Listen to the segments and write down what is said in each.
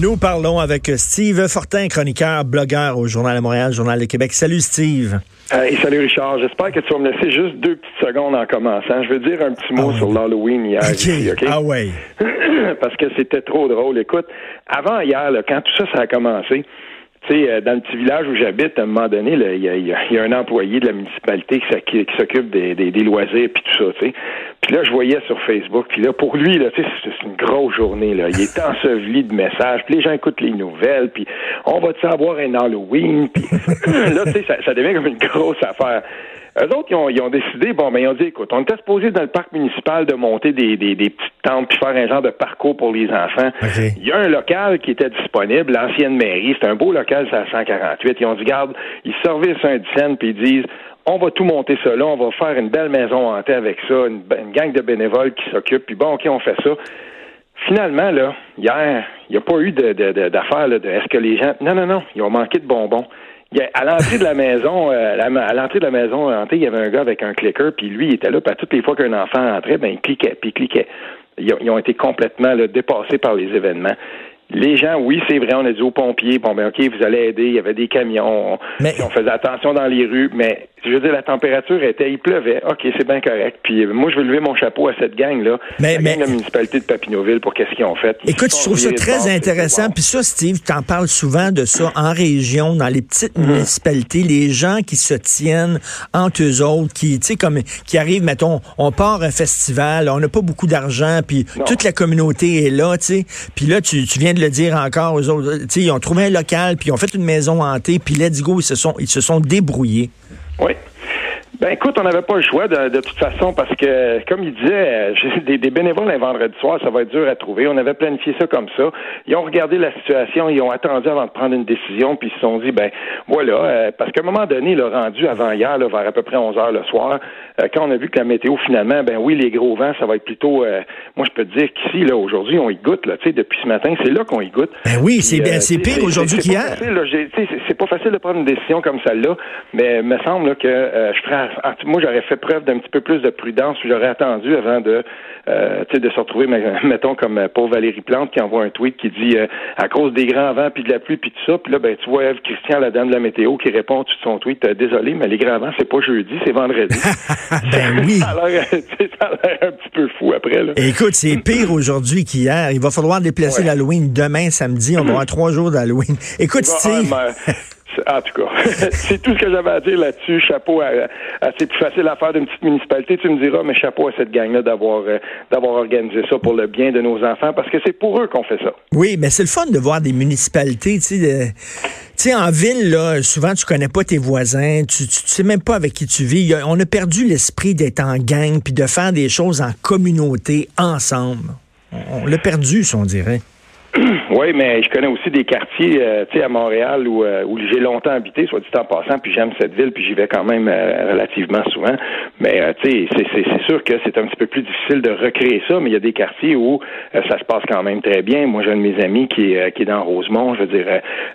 Nous parlons avec Steve Fortin, chroniqueur, blogueur au Journal de Montréal, Journal de Québec. Salut Steve. Hey, salut Richard, j'espère que tu vas me laisser juste deux petites secondes en commençant. Je veux dire un petit mot Ah sur l'Halloween hier. OK. ici, OK? Ah ouais. Parce que c'était trop drôle. Écoute, avant hier, là, quand tout ça, ça a commencé, tu sais, euh, dans le petit village où j'habite, à un moment donné, il y a, y y a un employé de la municipalité qui, s'oc- qui s'occupe des, des, des loisirs puis tout ça, tu sais. Puis là, je voyais sur Facebook, puis là, pour lui, là, tu sais, c'est une grosse journée, là. Il est enseveli de messages, puis les gens écoutent les nouvelles, puis on va-tu avoir un Halloween, puis là, tu sais, ça devient comme une grosse affaire. Eux autres, ils ont, ils ont décidé, bon, ben, ils ont dit, écoute, on était supposé dans le parc municipal de monter des, des, des petites tentes puis faire un genre de parcours pour les enfants. Il y a un local qui était disponible, l'ancienne mairie, c'est un beau local, c'est à 148. Ils ont dit, garde, ils servissent un dizaine puis ils disent, on va tout monter ça là, on va faire une belle maison hantée avec ça, une, une gang de bénévoles qui s'occupent, puis bon, OK, on fait ça. Finalement, là, hier, il n'y a pas eu de, de, de- d'affaire là, de est-ce que les gens. Non, non, non, ils ont manqué de bonbons. À l'entrée de la maison, euh, à l'entrée de la maison il y avait un gars avec un clicker, puis lui, il était là, puis toutes les fois qu'un enfant entrait, ben il cliquait, puis il cliquait. Ils ont, ils ont été complètement là, dépassés par les événements. Les gens, oui, c'est vrai, on a dit aux pompiers, bon, ben, OK, vous allez aider, il y avait des camions, on, Mais- puis on faisait attention dans les rues, mais je veux dire, la température était, il pleuvait, OK, c'est bien correct. Puis euh, moi, je veux lever mon chapeau à cette gang-là, Mais- la mais- gang de la municipalité de Papineauville, pour qu'est-ce qu'ils ont fait. Écoute, je trouve ça très intéressant. Puis ça, Steve, t'en parles souvent de ça en région, dans les petites Mhm. municipalités, les gens qui se tiennent entre eux autres, qui, tu sais, comme, qui arrivent, mettons, on part un festival, on n'a pas beaucoup d'argent, puis Non. toute la communauté est là, tu sais. Puis là, tu, tu viens de le dire encore aux autres, tu sais, ils ont trouvé un local, puis ils ont fait une maison hantée, puis let's go, ils se sont, ils se sont débrouillés. Oui. Ben écoute, on n'avait pas le choix de, de toute façon parce que, comme il disait, euh, j'ai des, des bénévoles un vendredi soir, ça va être dur à trouver. On avait planifié ça comme ça. Ils ont regardé la situation, ils ont attendu avant de prendre une décision, puis ils se sont dit, ben voilà, euh, parce qu'à un moment donné, le rendu avant hier, là, vers à peu près 11 heures le soir, euh, quand on a vu que la météo finalement, ben oui, les gros vents, ça va être plutôt, euh, moi je peux te dire qu'ici, là, aujourd'hui, on y goûte, là, tu sais, depuis ce matin, c'est là qu'on y goûte. Ben oui, c'est pire aujourd'hui qu'hier. c'est- pas facile de prendre une décision comme celle-là, mais il me semble là, que je ferais, moi j'aurais fait preuve d'un petit peu plus de prudence, j'aurais attendu avant de, euh, tu sais, de se retrouver, mettons comme euh, pauvre Valérie Plante qui envoie un tweet qui dit euh, à cause des grands vents puis de la pluie puis tout ça, puis là ben tu vois Eve Christian, la dame de la météo, qui répond tout son tweet, euh, désolé, mais les grands vents c'est pas jeudi, c'est vendredi. ben oui. ça a l'air tu sais, ça a l'air un petit peu fou après là. Écoute, c'est pire aujourd'hui qu'hier. Il va falloir déplacer Ouais. l'Halloween demain, samedi. On va avoir trois jours d'Halloween. Écoute, Steve. En tout cas, c'est tout ce que j'avais à dire là-dessus. Chapeau à, c'est plus facile à faire d'une petite municipalité, tu me diras, mais chapeau à cette gang-là d'avoir euh, d'avoir organisé ça pour le bien de nos enfants, parce que c'est pour eux qu'on fait ça. Oui, mais c'est le fun de voir des municipalités, tu sais, en ville, là, souvent, tu connais pas tes voisins, tu, tu, sais même pas avec qui tu vis. On a perdu l'esprit d'être en gang, puis de faire des choses en communauté, ensemble. On, on l'a perdu, ça, on dirait. Oui, mais je connais aussi des quartiers, euh, tu sais, à Montréal où, euh, où j'ai longtemps habité, soit dit en passant, puis j'aime cette ville, puis j'y vais quand même euh, relativement souvent. Mais euh, tu sais, c'est- sûr que c'est un petit peu plus difficile de recréer ça, mais il y a des quartiers où euh, ça se passe quand même très bien. Moi, j'ai un de mes amis qui est, euh, qui est dans Rosemont, je veux dire,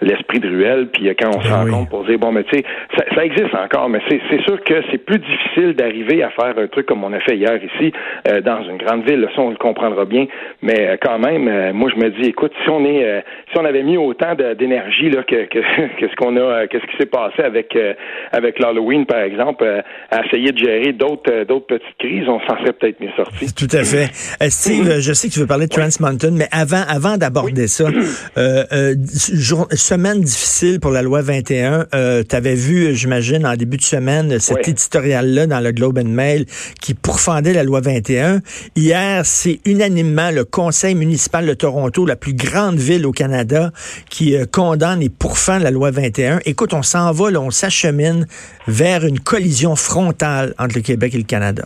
l'esprit de ruelle, puis quand on se Ben oui. rencontre pour dire, bon, mais tu sais, ça, ça existe encore, mais c'est sûr que c'est plus difficile d'arriver à faire un truc comme on a fait hier ici, euh, dans une grande ville. Là, ça, on le comprendra bien. Mais quand même, euh, moi, je me dis, écoute, si on est, euh, si on avait mis autant d'énergie là que, que, que ce qu'on a, euh, que ce qui s'est passé avec euh, avec l'Halloween, par exemple, euh, à essayer de gérer d'autres euh, d'autres petites crises, on s'en serait peut-être mieux sorti. Tout à fait. Euh, Steve, euh, je sais que tu veux parler de Trans Mountain, mais avant, avant d'aborder ça, euh, euh, jour- semaine difficile pour la loi 21. Euh, tu avais vu, j'imagine, en début de semaine, cet Oui. éditorial-là dans le Globe and Mail qui pourfendait la loi 21. Hier, c'est unanimement le Conseil municipal de Toronto, la plus grande ville au Canada, qui euh, condamne et pourfend la loi 21. Écoute, on s'en va, là, on s'achemine vers une collision frontale entre le Québec et le Canada.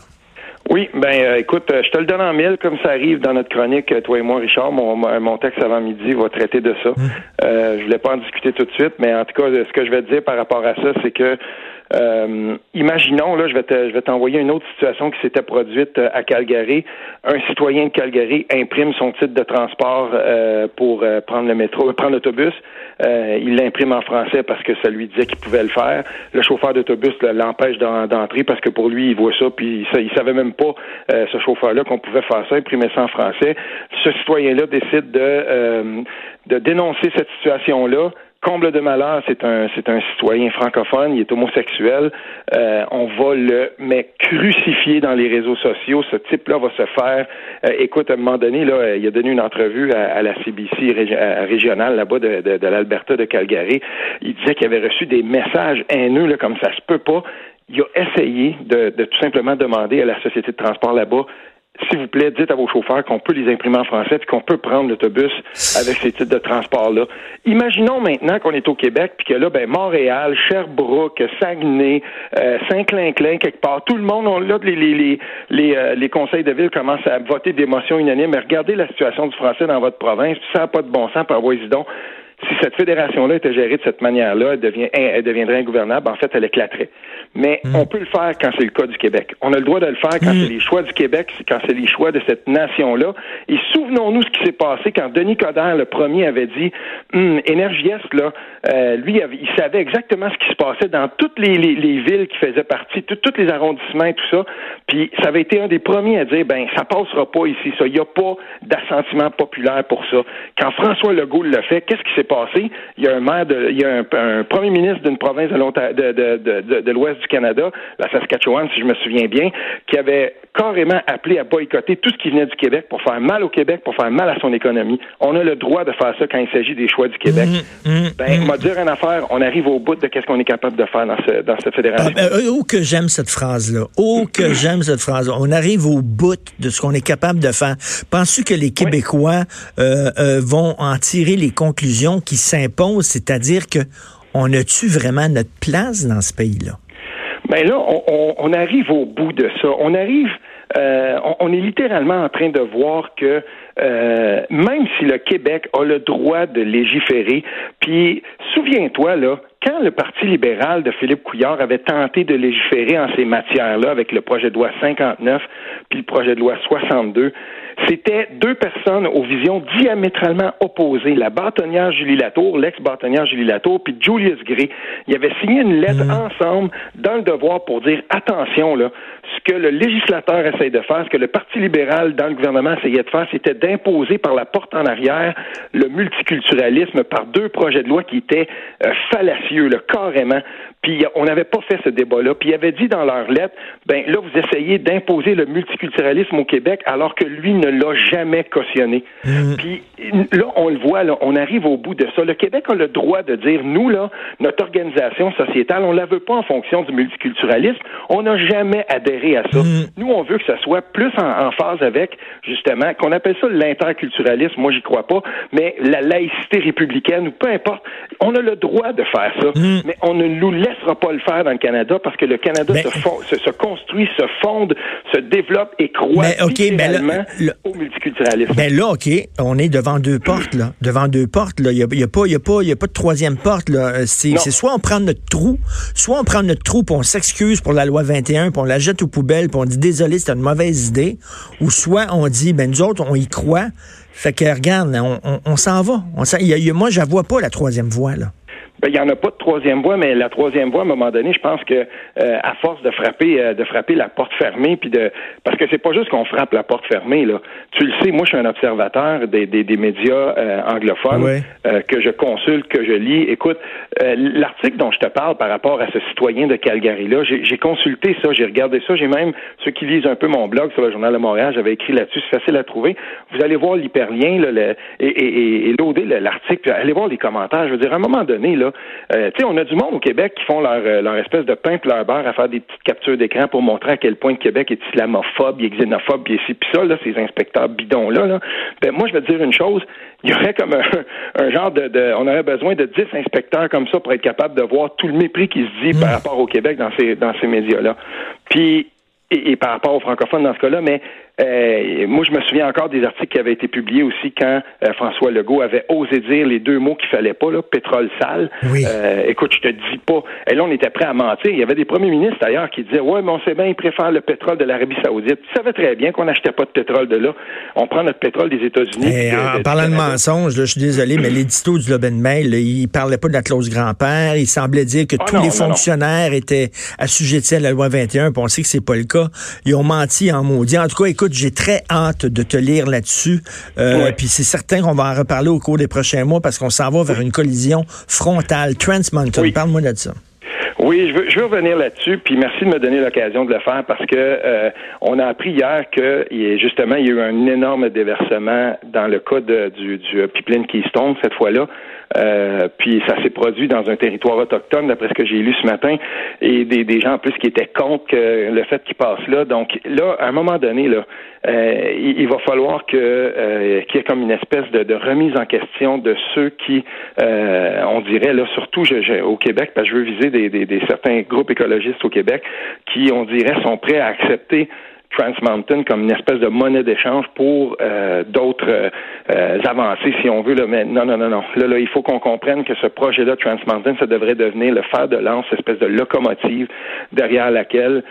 Oui, ben euh, écoute, euh, je te le donne en mille, comme ça arrive dans notre chronique, euh, toi et moi, Richard. Mon, mon texte avant midi va traiter de ça. Hum. Euh, je voulais pas en discuter tout de suite, mais en tout cas, ce que je vais te dire par rapport à ça, c'est que euh, imaginons, là, je vais, te, je vais t'envoyer une autre situation qui s'était produite euh, à Calgary. Un citoyen de Calgary imprime son titre de transport euh, pour prendre le métro, prendre l'autobus. il l'imprime en français parce que ça lui disait qu'il pouvait le faire. Le chauffeur d'autobus l'empêche d'entrer parce que pour lui, il voit ça, puis il, il savait même pas, ce chauffeur-là, qu'on pouvait faire ça, imprimer ça en français. Ce citoyen-là décide de, de dénoncer cette situation-là comble de malheur, c'est un c'est un citoyen francophone, il est homosexuel. Euh, on va le mais crucifier dans les réseaux sociaux. Ce type-là va se faire. Euh, écoute, à un moment donné, là, il a donné une entrevue à, la CBC régionale là-bas de, de, de l'Alberta de Calgary. Il disait qu'il avait reçu des messages haineux là, comme ça se peut pas. Il a essayé de, de tout simplement demander à la société de transport là-bas s'il vous plaît, dites à vos chauffeurs qu'on peut les imprimer en français puis qu'on peut prendre l'autobus avec ces types de transports-là. Imaginons maintenant qu'on est au Québec puis que là, ben, Montréal, Sherbrooke, Saguenay, euh, Saint-Clinclin, quelque part, tout le monde, on, là, les, les, les, euh, les, conseils de ville commencent à voter des motions unanimes. Mais regardez la situation du français dans votre province, ça n'a pas de bon sens, par donc si cette fédération-là était gérée de cette manière-là, elle, devient, elle deviendrait ingouvernable. En fait, elle éclaterait. Mais hmm. on peut le faire quand c'est le cas du Québec. On a le droit de le faire quand hmm. c'est les choix du Québec, quand c'est les choix de cette nation-là. Et souvenons-nous ce qui s'est passé quand Denis Coderre, le premier, avait dit hum, là, euh, lui, il savait exactement ce qui se passait dans toutes les, villes qui faisaient partie, tous les arrondissements et tout ça. Puis ça avait été un des premiers à dire ben ça passera pas ici, ça. Il n'y a pas d'assentiment populaire pour ça. Quand François Legault l'a fait, qu'est-ce qui s'est passé? Il y a un maire de, il y a un, premier ministre d'une province de, de, de l'Ouest du Canada, la Saskatchewan, si je me souviens bien, qui avait carrément appelé à boycotter tout ce qui venait du Québec pour faire mal au Québec, pour faire mal à son économie. On a le droit de faire ça quand il s'agit des choix du Québec. Mmh, mmh, ben, mmh. dire une affaire, on arrive au bout de qu'est-ce qu'on est capable de faire dans, dans cette fédération. Ah, ben, oh que j'aime cette phrase-là. Oh que j'aime cette phrase. On arrive au bout de ce qu'on est capable de faire. Penses-tu que les Québécois euh, euh, vont en tirer les conclusions qui s'imposent, c'est-à-dire que on a-tu vraiment notre place dans ce pays-là? Ben là, on, arrive au bout de ça. On arrive, euh, on, est littéralement en train de voir que euh, même si le Québec a le droit de légiférer, puis souviens-toi là, quand le Parti libéral de Philippe Couillard avait tenté de légiférer en ces matières-là avec le projet de loi 59 puis le projet de loi 62, c'était deux personnes aux visions diamétralement opposées. La bâtonnière Julie Latour, l'ex-bâtonnière Julie Latour, puis Julius Gray. Ils avaient signé une lettre mmh. ensemble dans le devoir pour dire attention, là, ce que le législateur essaye de faire, ce que le Parti libéral dans le gouvernement essayait de faire, c'était d'imposer par la porte en arrière le multiculturalisme par deux projets de loi qui étaient euh, fallacieux, là, carrément. Puis on n'avait pas fait ce débat-là. Puis il avait dit dans leur lettre, ben là, vous essayez d'imposer le multiculturalisme au Québec alors que lui ne l'a jamais cautionné. Mmh. Puis là, on le voit, là, on arrive au bout de ça. Le Québec a le droit de dire, nous, là, notre organisation sociétale, on la veut pas en fonction du multiculturalisme. On n'a jamais adhéré à ça. Mmh. Nous, on veut que ça soit plus en, phase avec, justement, qu'on appelle ça l'interculturalisme. Moi, j'y crois pas, mais la laïcité républicaine ou peu importe. On a le droit de faire ça, mmh. mais on ne nous laisse laissera pas le faire dans le Canada parce que le Canada se, construit, se fonde, se développe et croit mais, au multiculturalisme. Mais là, OK, on est devant deux portes, là. Devant deux portes, Il n'y a, y a, pas, y a, pas, y a pas de troisième porte, là. C'est soit on prend notre trou, soit on prend notre trou puis on s'excuse pour la loi 21 puis on la jette aux poubelles puis on dit désolé, c'est une mauvaise idée. Ou soit on dit, ben nous autres, on y croit. Fait que regarde, on, s'en va. On moi, je vois pas la troisième voie, là. Ben, il n'y en a pas de troisième voie, mais la troisième voie, à un moment donné, je pense que euh, à force de frapper, euh, de frapper la porte fermée, puis de parce que c'est pas juste qu'on frappe la porte fermée, là. Tu le sais, moi, je suis un observateur des, des, des médias euh, anglophones que je consulte, que je lis. Écoute, l'article dont je te parle par rapport à ce citoyen de Calgary là, j'ai consulté ça, j'ai regardé ça, j'ai même ceux qui lisent un peu mon blog sur le journal de Montréal, j'avais écrit là-dessus, c'est facile à trouver. Vous allez voir l'hyperlien, là, le, et, et, et, l'article, allez voir les commentaires. Je veux dire, à un moment donné, là. Euh, tu sais, on a du monde au Québec qui font leur, euh, leur espèce de pain leur beurre à faire des petites captures d'écran pour montrer à quel point le Québec est islamophobe, il est xénophobe, et ci, puis ça, là, ces inspecteurs bidons-là, là. Ben, moi, je vais te dire une chose, il y aurait comme un, genre de, de, On aurait besoin de 10 inspecteurs comme ça pour être capable de voir tout le mépris qui se dit par hmm. rapport au Québec dans ces, dans ces médias-là. Puis, et, par rapport aux francophones dans ce cas-là, mais euh, moi, je me souviens encore des articles qui avaient été publiés aussi quand euh, François Legault avait osé dire les deux mots qu'il fallait pas, là, pétrole sale. Oui. Euh, écoute, je te dis pas. Et là, on était prêt à mentir. Il y avait des premiers ministres d'ailleurs qui disaient Ouais, mais on sait bien, ils préfèrent le pétrole de l'Arabie Saoudite. Tu savais très bien qu'on n'achetait pas de pétrole de là. On prend notre pétrole des États-Unis. Et en parlant de mensonges, je suis désolé, mais l'édito du Loben Mail, il parlait pas de la clause grand-père. Il semblait dire que Ah tous non, les non, non. fonctionnaires étaient assujettis à la loi 21. Puis on sait que c'est pas le cas. Ils ont menti en maudit. En tout cas, écoute, j'ai très hâte de te lire là-dessus. Euh, Ouais. Puis c'est certain qu'on va en reparler au cours des prochains mois parce qu'on s'en va vers une collision frontale. Trans Mountain, Oui. parle-moi de ça. Oui, je veux, je veux revenir là-dessus, puis merci de me donner l'occasion de le faire parce que euh, on a appris hier que il y a- justement il y a eu un énorme déversement dans le cas de- du, du pipeline Keystone cette fois-là. Euh, puis ça s'est produit dans un territoire autochtone, d'après ce que j'ai lu ce matin, et des, des gens en plus qui étaient contre le fait qu'il passe là. Donc là, à un moment donné, là, euh, il, il va falloir que euh, qu'il y ait comme une espèce de, de remise en question de ceux qui, euh, on dirait là, surtout je- je- au Québec, parce que je veux viser des, des, des certains groupes écologistes au Québec, qui, on dirait, sont prêts à accepter Trans Mountain comme une espèce de monnaie d'échange pour euh, d'autres euh, avancées, si on veut. Là. Mais non, non, non, non. Là, là, il faut qu'on comprenne que ce projet-là, Trans Mountain, ça devrait devenir le fer de lance, cette espèce de locomotive derrière laquelle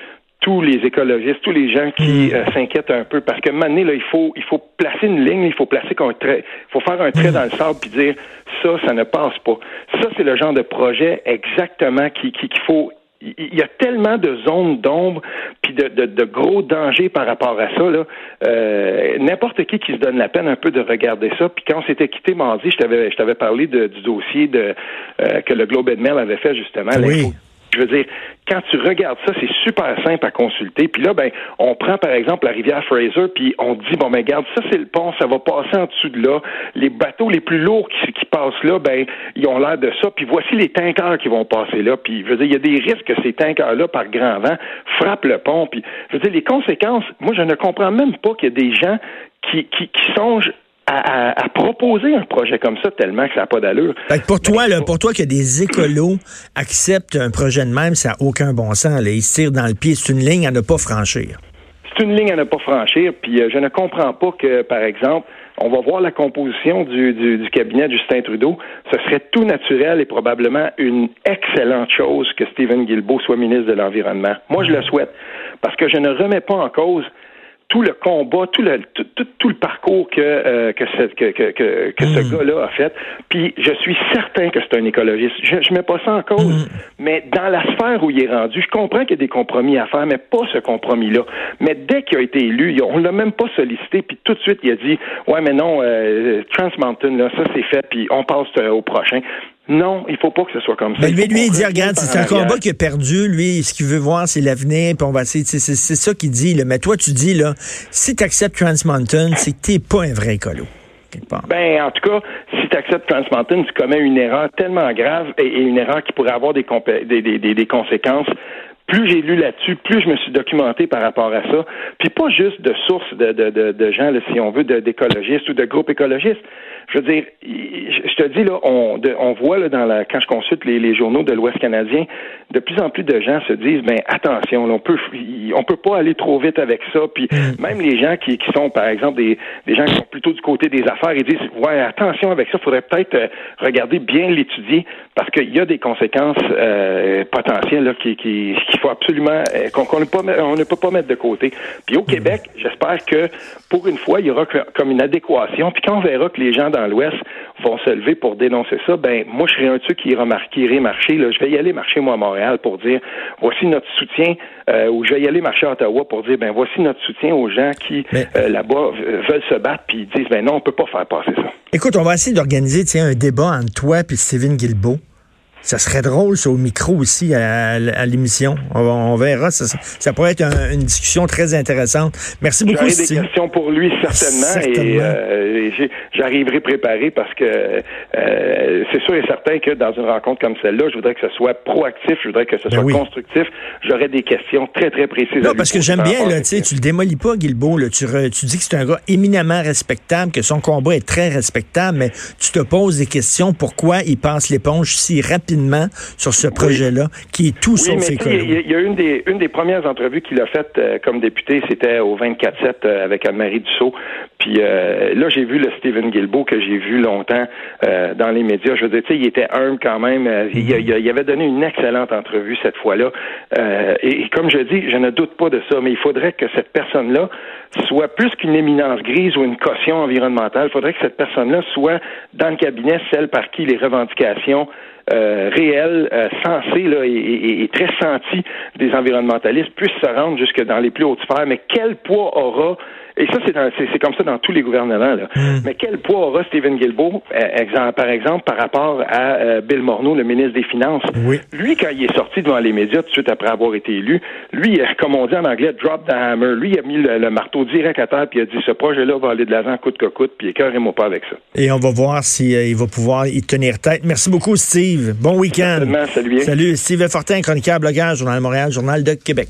tous les écologistes, tous les gens qui euh, s'inquiètent un peu, parce que maintenant, là, il faut, il faut placer une ligne, il faut placer un trait, il faut faire un trait dans le sable puis dire ça, ça ne passe pas. Ça, c'est le genre de projet exactement qui, qui- qu'il faut il y a tellement de zones d'ombre puis de, de, de gros dangers par rapport à ça là. Euh, N'importe qui qui se donne la peine un peu de regarder ça. Puis quand on s'était quitté mardi, je t'avais je t'avais parlé de- du dossier de euh, que le Globe and Mail avait fait justement. Oui. Je veux dire, quand tu regardes ça, c'est super simple à consulter. Puis là, ben, on prend par exemple la rivière Fraser, puis on dit bon, ben, regarde, ça c'est le pont, ça va passer en dessous de là. Les bateaux les plus lourds qui, qui passent là, ben, ils ont l'air de ça. Puis voici les tankers qui vont passer là. Puis je veux dire, il y a des risques que ces tankers-là, par grand vent, frappent le pont. Puis je veux dire, les conséquences. Moi, je ne comprends même pas qu'il y a des gens qui, qui, qui songent à, à- à proposer un projet comme ça tellement que ça n'a pas d'allure. Pour toi, là, pour toi que des écolos acceptent un projet de même, ça n'a aucun bon sens. Là. Ils se tirent dans le pied. C'est une ligne à ne pas franchir. c'est une ligne à ne pas franchir. Puis euh, je ne comprends pas que, par exemple, on va voir la composition du, du, du cabinet de Justin Trudeau. Ce serait tout naturel et probablement une excellente chose que Stephen Guilbeault soit ministre de l'Environnement. Moi, je le souhaite parce que je ne remets pas en cause tout le combat, tout le tout, tout, tout le parcours que euh, que, ce, que, que, que, ce gars-là a fait. Puis je suis certain que c'est un écologiste. Je, je mets pas ça en cause. Mais dans la sphère où il est rendu, je comprends qu'il y a des compromis à faire, mais pas ce compromis-là. Mais dès qu'il a été élu, on l'a même pas sollicité, puis tout de suite il a dit ouais mais non, euh, Trans Mountain là, ça c'est fait, puis on passe euh, au prochain. Non, il faut pas que ce soit comme ça. Mais Il lui, lui, il dit, regarde, c'est un combat qu'il a perdu. Lui, ce qu'il veut voir, c'est l'avenir, puis on va essayer. C'est ça qu'il dit. Là. Mais toi, tu dis, là, si tu acceptes Trans Mountain, c'est que t'es pas un vrai écolo. Ben, en tout cas, si tu acceptes Trans Mountain, tu commets une erreur tellement grave et, et une erreur qui pourrait avoir des, des conséquences. Plus j'ai lu là-dessus, plus je me suis documenté par rapport à ça. Puis pas juste de sources de, de, de, de gens, là, si on veut, d'écologistes ou de groupes écologistes. Je veux dire, je te dis, là, on, de- on voit là, dans la, quand je consulte les, les journaux de l'Ouest canadien, de plus en plus de gens se disent, ben attention, là, on peut on peut pas aller trop vite avec ça. Puis même les gens qui, qui sont, par exemple, des, des gens qui sont plutôt du côté des affaires, ils disent, ouais, attention avec ça, faudrait peut-être euh, regarder bien l'étudier parce qu'il y a des conséquences euh, potentielles là, qui, qui, qu'il faut absolument euh, qu'on ne, peut pas mettre de côté. Puis au Québec, j'espère que pour une fois, il y aura comme une adéquation. Puis quand on verra que les gens dans l'Ouest vont se lever pour dénoncer ça, ben moi je serai un de ceux qui irait marcher. Là. Je vais y aller marcher moi à Montréal pour dire voici notre soutien, euh, ou je vais y aller marcher à Ottawa pour dire ben voici notre soutien aux gens qui Mais- euh, là-bas veulent se battre puis ils disent ben non on peut pas faire passer ça. Écoute, on va essayer d'organiser tiens, un débat entre toi et Steven Guilbeault. Ça serait drôle, ça, au micro aussi, à, à l'émission. On, on verra. Ça, ça pourrait être un- une discussion très intéressante. Merci beaucoup, J'aurai des questions pour lui certainement, et euh, et j'arriverai préparé parce que euh, c'est sûr et certain que dans une rencontre comme celle-là, je voudrais que ce soit proactif, je voudrais que ce Ben soit oui. constructif. J'aurai des questions très très précises. Non, parce que j'aime bien, là, tu tu le démolis pas, Guilbeault, là. Tu, re- tu dis que c'est un gars éminemment respectable, que son combat est très respectable, mais tu te poses des questions pourquoi il passe l'éponge si rapidement rapidement sur ce projet-là, qui est tout Oui, sauf mais écolo. il y a- il y a une des, une des premières entrevues qu'il a faites euh, comme député, c'était au 24-7 euh, avec Anne-Marie Dussault. Puis euh, là, j'ai vu le Stephen Guilbeault que j'ai vu longtemps dans les médias. Je veux dire, tu sais, il était humble quand même. Il, avait donné une excellente entrevue cette fois-là. Et, et comme je dis, je ne doute pas de ça, mais il faudrait que cette personne-là soit plus qu'une éminence grise ou une caution environnementale. Il faudrait que cette personne-là soit dans le cabinet celle par qui les revendications euh, réelles, euh, sensées là, et, très senties des environnementalistes puissent se rendre jusque dans les plus hautes sphères. Mais quel poids aura et ça, c'est, comme ça dans tous les gouvernements. Là. Mais quel poids aura Stephen Guilbeault, euh, exemple, par exemple, par rapport à euh, Bill Morneau, le ministre des Finances? Oui. Lui, quand il est sorti devant les médias tout de suite après avoir été élu, lui, euh, comme on dit en anglais, drop the hammer. Lui, il a mis le, le marteau direct à terre puis il a dit ce projet-là va aller de l'avant coûte que coûte, puis écœurez-moi pas avec ça. Et on va voir s'il il va pouvoir y tenir tête. Merci beaucoup, Steve. Bon week-end. Salut. Salut, Steve Fortin, chroniqueur, blogueur, Journal de Montréal, Journal de Québec.